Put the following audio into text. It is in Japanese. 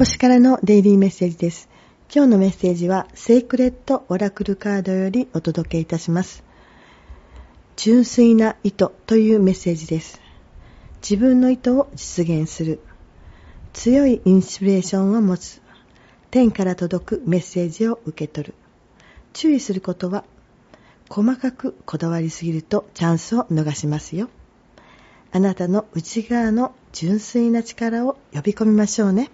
星からのデイリーメッセージです。今日のメッセージは、セイクレットオラクルカードよりお届けいたします。純粋な意図というメッセージです。自分の意図を実現する。強いインスピレーションを持つ。天から届くメッセージを受け取る。注意することは、細かくこだわりすぎるとチャンスを逃しますよ。あなたの内側の純粋な力を呼び込みましょうね。